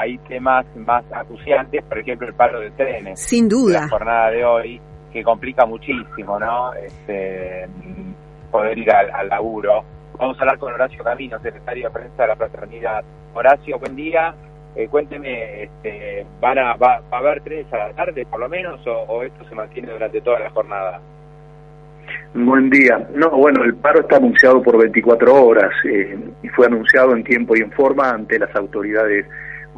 hay temas más acuciantes, por ejemplo el paro de trenes. Sin duda. La jornada de hoy, que complica muchísimo, ¿no? Este, poder ir al, laburo. Vamos a hablar con Horacio Camino, secretario de prensa de la Fraternidad. Horacio, buen día. Eh, cuénteme, este, ¿van a, va, a haber trenes a la tarde por lo menos o, esto se mantiene durante toda la jornada? Buen día. No, bueno, el paro está anunciado por 24 horas eh, y fue anunciado en tiempo y en forma ante las autoridades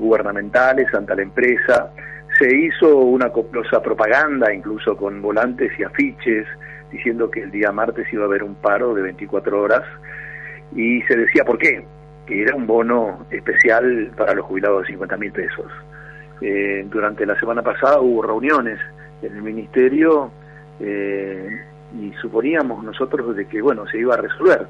gubernamentales, ante la empresa. Se hizo una copiosa propaganda, incluso con volantes y afiches, diciendo que el día martes iba a haber un paro de 24 horas y se decía por qué, que era un bono especial para los jubilados de 50 mil pesos. Eh, durante la semana pasada hubo reuniones en el ministerio eh, y suponíamos nosotros de que bueno se iba a resolver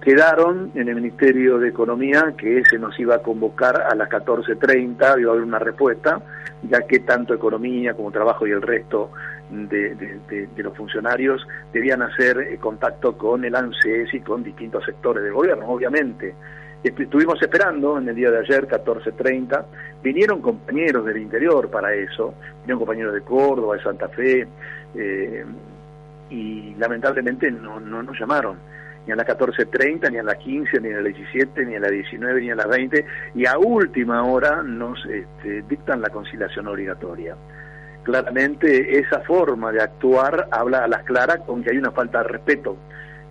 quedaron en el Ministerio de Economía que se nos iba a convocar a las 14.30, iba a haber una respuesta, ya que tanto Economía como Trabajo y el resto de, los funcionarios debían hacer eh, contacto con el ANSES y con distintos sectores del gobierno, obviamente. Estuvimos esperando en el día de ayer, 14.30, vinieron compañeros del interior para eso, vinieron compañeros de Córdoba, de Santa Fe, eh, y lamentablemente no, no nos llamaron ni a las 14.30, ni a las 15, ni a las 17, ni a las 19, ni a las 20, y a última hora nos este, dictan la conciliación obligatoria. Claramente esa forma de actuar habla a las claras con que hay una falta de respeto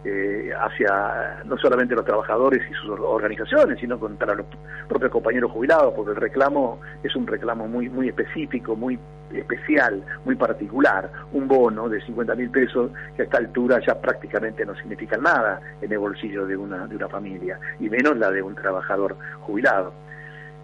eh, hacia no solamente los trabajadores y sus organizaciones, sino contra los propios compañeros jubilados, porque el reclamo es un reclamo muy, muy específico, muy especial, muy particular, un bono de 50 mil pesos que a esta altura ya prácticamente no significa nada en el bolsillo de una, de una familia, y menos la de un trabajador jubilado.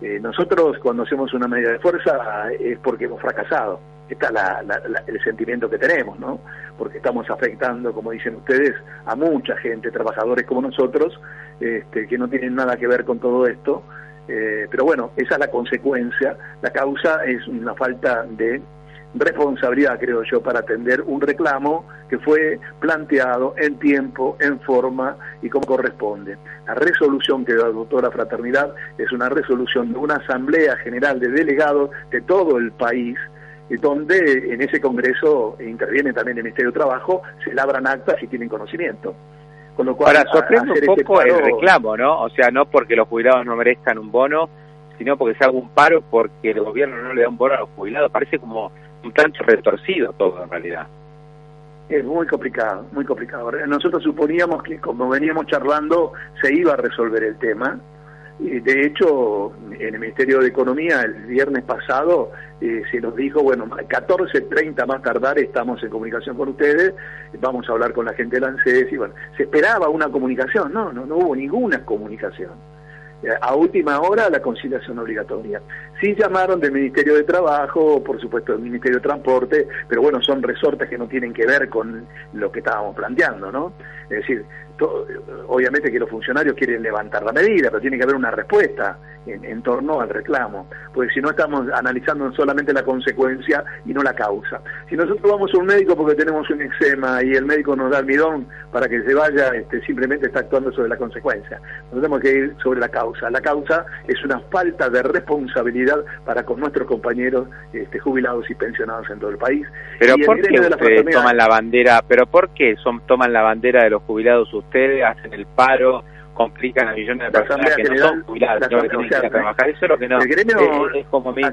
Eh, nosotros cuando hacemos una medida de fuerza es porque hemos fracasado está el sentimiento que tenemos, ¿no? Porque estamos afectando, como dicen ustedes, a mucha gente, trabajadores como nosotros, este, que no tienen nada que ver con todo esto. Eh, pero bueno, esa es la consecuencia. La causa es una falta de responsabilidad, creo yo, para atender un reclamo que fue planteado en tiempo, en forma y como corresponde. La resolución que adoptó la fraternidad es una resolución de una asamblea general de delegados de todo el país donde en ese Congreso interviene también el Ministerio de Trabajo, se labran actas y tienen conocimiento. Con lo cual, Ahora, sorprende un poco el reclamo, ¿no? O sea, no porque los jubilados no merezcan un bono, sino porque se haga un paro porque el gobierno no le da un bono a los jubilados. Parece como un tanto retorcido todo en realidad. Es muy complicado, muy complicado. Nosotros suponíamos que como veníamos charlando se iba a resolver el tema, de hecho, en el Ministerio de Economía el viernes pasado eh, se nos dijo, bueno, 14.30 más tardar estamos en comunicación con ustedes, vamos a hablar con la gente del ANSES y bueno, se esperaba una comunicación, no, no, no hubo ninguna comunicación a última hora la conciliación obligatoria. Sí llamaron del Ministerio de Trabajo, por supuesto del Ministerio de Transporte, pero bueno, son resortes que no tienen que ver con lo que estábamos planteando, ¿no? Es decir, obviamente que los funcionarios quieren levantar la medida, pero tiene que haber una respuesta en, torno al reclamo, porque si no estamos analizando solamente la consecuencia y no la causa. Si nosotros vamos a un médico porque tenemos un eczema y el médico nos da el midón para que se vaya, este, simplemente está actuando sobre la consecuencia. Nosotros tenemos que ir sobre la causa. La causa es una falta de responsabilidad para con nuestros compañeros este, jubilados y pensionados en todo el país. Pero ¿por qué ustedes toman la bandera? ¿Pero por qué son, toman la bandera de los jubilados ustedes, hacen el paro? complican a millones de personas que no son jubiladas, que tienen que trabajar. Eso es lo que no el gremio, es, como muy ah,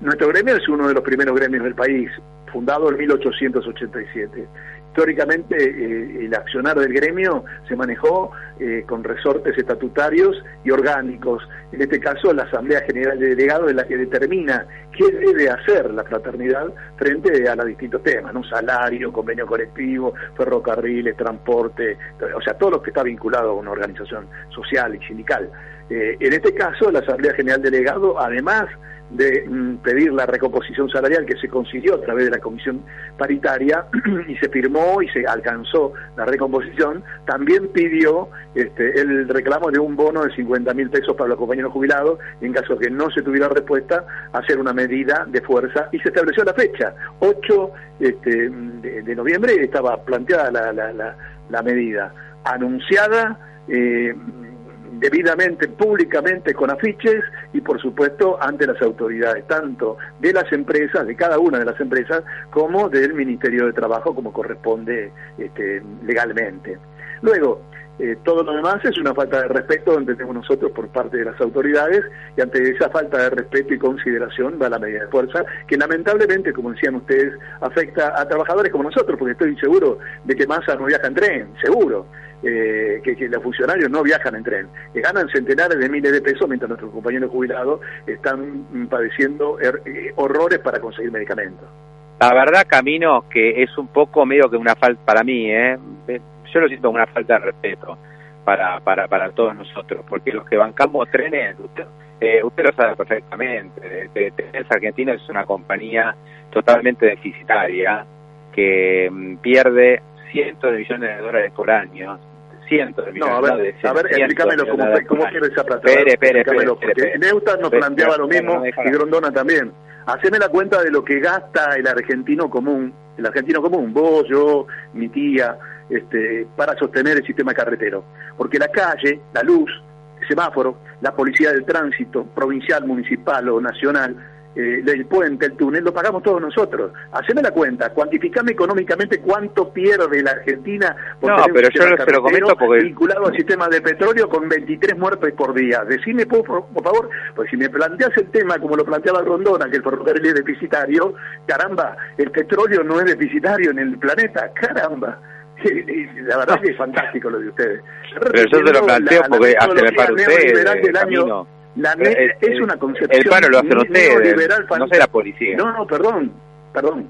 Nuestro gremio es uno de los primeros gremios del país, fundado en 1887 históricamente eh, el accionar del gremio se manejó eh, con resortes estatutarios y orgánicos. En este caso, la Asamblea General de Delegados es la que determina qué debe hacer la fraternidad frente a los distintos temas, ¿no? Salario, convenio colectivo, ferrocarriles, transporte, o sea, todo lo que está vinculado a una organización social y sindical. Eh, en este caso, la Asamblea General de Delegados, además de mm, pedir la recomposición salarial que se consiguió a través de la comisión paritaria y se firmó y se alcanzó la recomposición, también pidió este, el reclamo de un bono de 50 mil pesos para los compañeros jubilados en caso de que no se tuviera respuesta, hacer una medida de fuerza y se estableció la fecha, 8 este, de, noviembre estaba planteada la, la, la, medida, anunciada. Eh, debidamente, públicamente con afiches y por supuesto ante las autoridades, tanto de las empresas, de cada una de las empresas, como del Ministerio de Trabajo, como corresponde este, legalmente. Luego, eh, todo lo demás es una falta de respeto, entendemos nosotros, por parte de las autoridades, y ante esa falta de respeto y consideración va la medida de fuerza, que lamentablemente, como decían ustedes, afecta a trabajadores como nosotros, porque estoy seguro de que Massa no viaja en tren, seguro. Eh, que, los funcionarios no viajan en tren, que ganan centenares de miles de pesos mientras nuestros compañeros jubilados están padeciendo er, eh, horrores para conseguir medicamentos. La verdad, Camino, que es un poco medio que una falta para mí, ¿eh? Yo lo siento como una falta de respeto para, para, para todos nosotros, porque los que bancamos trenes, usted, eh, usted lo sabe perfectamente, Trenes Argentina es una compañía totalmente deficitaria que mm, pierde cientos de millones de dólares por año cientos de millones no, a ver, a ver explícamelo cómo, cómo quiere esa plata. Espere, espere, espere, Neusta nos planteaba lo mismo y Grondona también. Haceme la cuenta de lo que gasta el argentino común, el argentino común, vos, yo, mi tía, este, para sostener el sistema carretero. Porque la calle, la luz, el semáforo, la policía del tránsito, provincial, municipal o nacional, eh, el puente, el túnel, lo pagamos todos nosotros. Haceme la cuenta, cuantificame económicamente cuánto pierde la Argentina por no, pero yo lo comento porque... vinculado al sistema de petróleo con 23 muertes por día. Decime, por, por, favor, pues si me planteas el tema como lo planteaba Rondona, que el ferrocarril es deficitario, caramba, el petróleo no es deficitario en el planeta, caramba. La verdad es que es fantástico lo de ustedes. Pero yo se lo planteo porque hace el paro ustedes, la es una concepción el paro lo hacen ustedes, no sé la policía. No, no, perdón, perdón.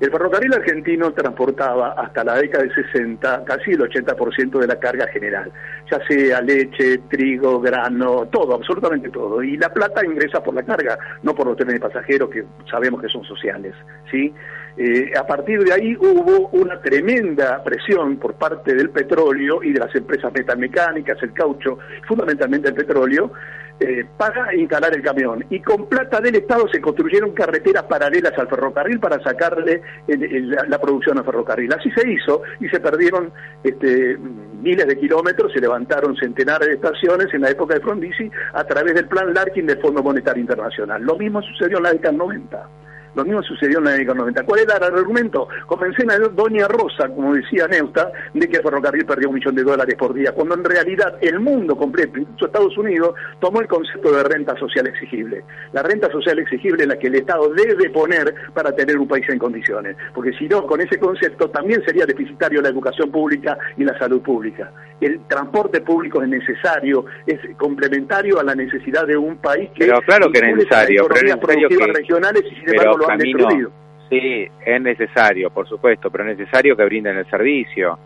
El ferrocarril argentino transportaba hasta la década de 60 casi el 80% de la carga general, ya sea leche, trigo, grano, todo, absolutamente todo. Y la plata ingresa por la carga, no por los trenes de pasajeros que sabemos que son sociales. ¿sí? Eh, a partir de ahí hubo una tremenda presión por parte del petróleo y de las empresas metalmecánicas, el caucho, fundamentalmente el petróleo, eh, para instalar el camión. Y con plata del Estado se construyeron carreteras paralelas al ferrocarril para sacarle la, producción al ferrocarril. Así se hizo y se perdieron este, miles de kilómetros, se levantaron centenares de estaciones en la época de Frondizi a través del plan Larkin del Fondo Monetario Internacional. Lo mismo sucedió en la década 90. Lo mismo sucedió en la década 90. ¿Cuál era el argumento? Comencé a Doña Rosa, como decía Neusta, de que el ferrocarril perdió un millón de dólares por día, cuando en realidad el mundo completo, incluso Estados Unidos, tomó el concepto de renta social exigible. La renta social exigible es la que el Estado debe poner para tener un país en condiciones. Porque si no, con ese concepto también sería deficitario la educación pública y la salud pública. El transporte público es necesario, es complementario a la necesidad de un país que... Pero claro que es necesario, pero es necesario que... regionales y sin embargo camino, Sí, es necesario, por supuesto, pero es necesario que brinden el servicio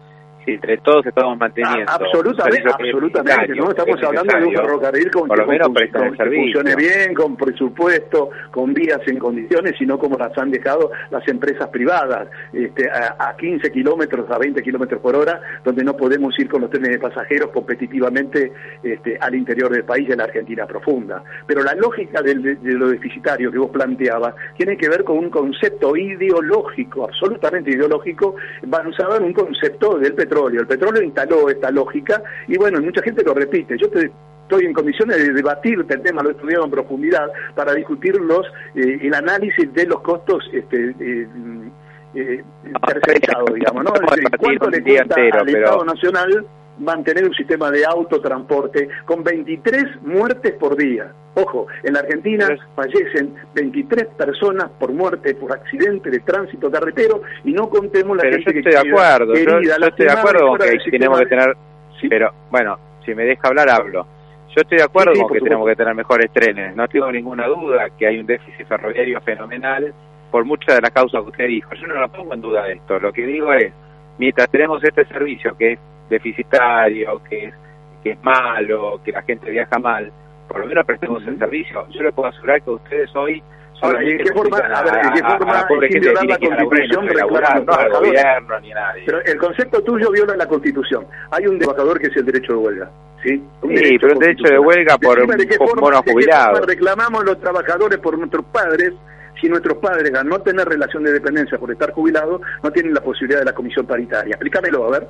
entre todos estamos manteniendo. Ah, absolutamente, absolutamente. No estamos hablando de un ferrocarril con por lo menos que, funcione bien, con presupuesto, con vías en condiciones, sino como las han dejado las empresas privadas, este, a, 15 kilómetros, a 20 kilómetros por hora, donde no podemos ir con los trenes de pasajeros competitivamente este, al interior del país, de la Argentina profunda. Pero la lógica de, de lo deficitario que vos planteabas tiene que ver con un concepto ideológico, absolutamente ideológico, basado en un concepto del petróleo el petróleo instaló esta lógica y bueno, mucha gente lo repite. Yo estoy en condiciones de debatirte el tema, lo he estudiado en profundidad, para discutir los, eh, el análisis de los costos este, eh, eh digamos, ¿no? ¿Cuánto le cuesta al Estado Nacional mantener un sistema de autotransporte con 23 muertes por día? Ojo, en la Argentina fallecen 23 personas por muerte por accidente de tránsito carretero y no contemos la pero gente yo estoy de acuerdo, yo, estoy de acuerdo con que tenemos que tener, pero bueno, si me deja hablar hablo. Yo estoy de acuerdo con que tenemos que tener mejores trenes, no tengo ninguna duda que hay un déficit ferroviario fenomenal por muchas de las causas que usted dijo. Yo no lo pongo en duda esto, lo que digo es, mientras tenemos este servicio que es deficitario, que es, que es malo, que la gente viaja mal, por lo menos prestemos el servicio. Yo le puedo asegurar que ustedes hoy Ahora, ¿y en qué forma, a, ver, ¿en qué forma la Constitución reclaman no gobierno ni nadie? Pero el concepto tuyo viola la Constitución. Hay un trabajador que es el derecho de huelga. ¿sí? sí, pero el derecho de huelga por, bonos jubilados. reclamamos los trabajadores por nuestros padres si nuestros padres, al no tener relación de dependencia por estar jubilados, no tienen la posibilidad de la comisión paritaria. Explícamelo, a ver.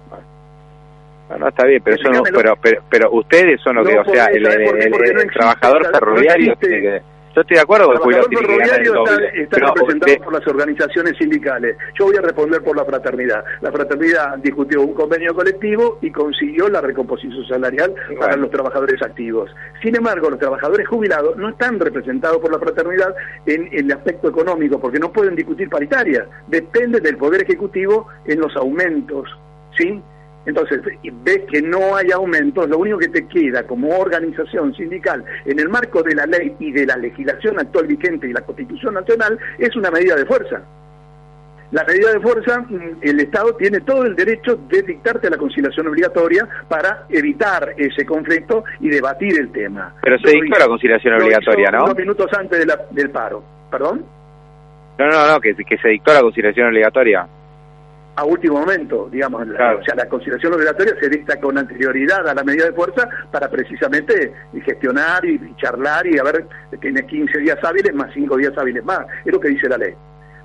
No, no, está bien, pero, son, pero, pero, pero, ustedes son los que, o sea, el, el, trabajador ferroviario que yo estoy de acuerdo con el ferroviario está, representado por las organizaciones sindicales. Yo voy a responder por la fraternidad. La fraternidad discutió un convenio colectivo y consiguió la recomposición salarial para los trabajadores activos. Sin embargo, los trabajadores jubilados no están representados por la fraternidad en, en el aspecto económico, porque no pueden discutir paritarias. Depende del Poder Ejecutivo en los aumentos. ¿Sí? Entonces, ves que no hay aumentos, lo único que te queda como organización sindical en el marco de la ley y de la legislación actual vigente y la Constitución Nacional es una medida de fuerza. La medida de fuerza, mm, el Estado tiene todo el derecho de dictarte la conciliación obligatoria para evitar ese conflicto y debatir el tema. Pero se dictó la conciliación obligatoria, ¿no? Unos minutos antes del paro. ¿Perdón? No, no, no, que, que se dictó la conciliación obligatoria a último momento, digamos. O sea, la conciliación obligatoria se dicta con anterioridad a la medida de fuerza para precisamente gestionar y, charlar y a ver, tiene 15 días hábiles más 5 días hábiles más. Es lo que dice la ley.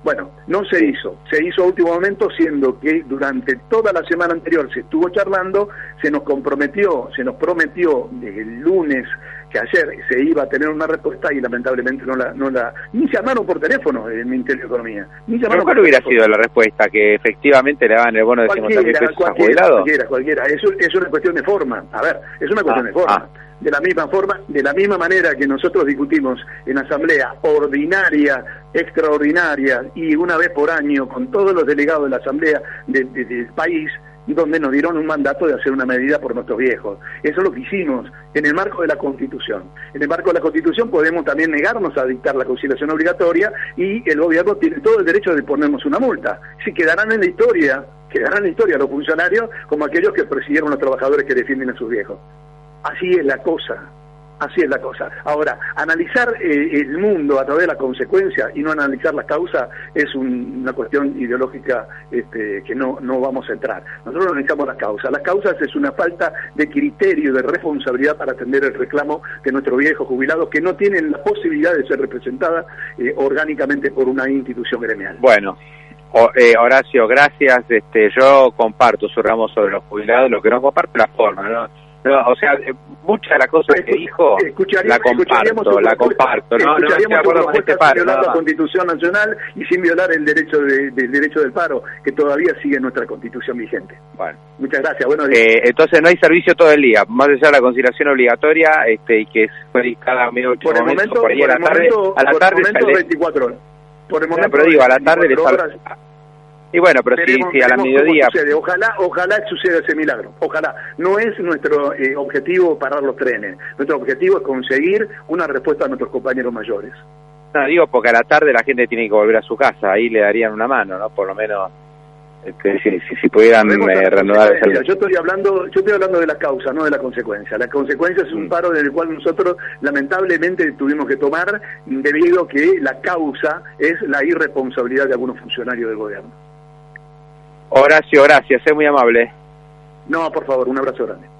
Bueno, no se hizo. Se hizo a último momento, siendo que durante toda la semana anterior se estuvo charlando, se nos comprometió, se nos prometió el lunes que ayer se iba a tener una respuesta y lamentablemente no la, no la ni llamaron por teléfono el Ministerio de Economía. Ni llamaron ¿Cuál hubiera sido la respuesta? ¿Que efectivamente le daban el bono de 50 mil pesos a Cualquiera, cualquiera. Es, es una cuestión de forma. A ver, es una cuestión ah, de forma. Ah. De la misma forma, de la misma manera que nosotros discutimos en asamblea ordinaria, extraordinaria y una vez por año con todos los delegados de la asamblea del país, donde nos dieron un mandato de hacer una medida por nuestros viejos. Eso es lo que hicimos en el marco de la Constitución. En el marco de la Constitución podemos también negarnos a dictar la conciliación obligatoria y el gobierno tiene todo el derecho de ponernos una multa. Si quedarán en la historia, quedarán en la historia los funcionarios como aquellos que persiguieron a los trabajadores que defienden a sus viejos. Así es la cosa. Así es la cosa. Ahora, analizar eh, el mundo a través de la consecuencia y no analizar la causa es una cuestión ideológica este, que no, no vamos a entrar. Nosotros analizamos las causas. Las causas es una falta de criterio, de responsabilidad para atender el reclamo de nuestros viejos jubilados que no tienen la posibilidad de ser representadas eh, orgánicamente por una institución gremial. Bueno. Eh, Horacio, gracias. Este, yo comparto su ramo sobre los jubilados, lo que no comparto es la forma, ¿no? O sea, eh, mucha de la cosa que dijo la comparto, la comparto. No, no estoy de acuerdo con este paro. la Constitución Nacional y sin violar el derecho del derecho del paro, que todavía sigue nuestra Constitución vigente. Bueno. Muchas gracias. Buenos días. Eh, entonces no hay servicio todo el día, más allá de la conciliación obligatoria este y que es cada medio por el momento, por, ahí a la tarde, a la tarde momento, 24 horas. Por el momento, pero digo, a la tarde le y bueno, pero sí, a la mediodía. Ojalá, ojalá suceda ese milagro. Ojalá. No es nuestro eh, objetivo parar los trenes. Nuestro objetivo es conseguir una respuesta a nuestros compañeros mayores. No, digo porque a la tarde la gente tiene que volver a su casa. Ahí le darían una mano, ¿no? Por lo menos. Este, si, si, pudieran eh, renovar yo estoy hablando yo estoy hablando de la causa no de la consecuencia la consecuencia es un mm. paro del cual nosotros lamentablemente tuvimos que tomar debido a que la causa es la irresponsabilidad de algunos funcionarios del gobierno Horacio, gracias, es muy amable. No, por favor, un abrazo grande.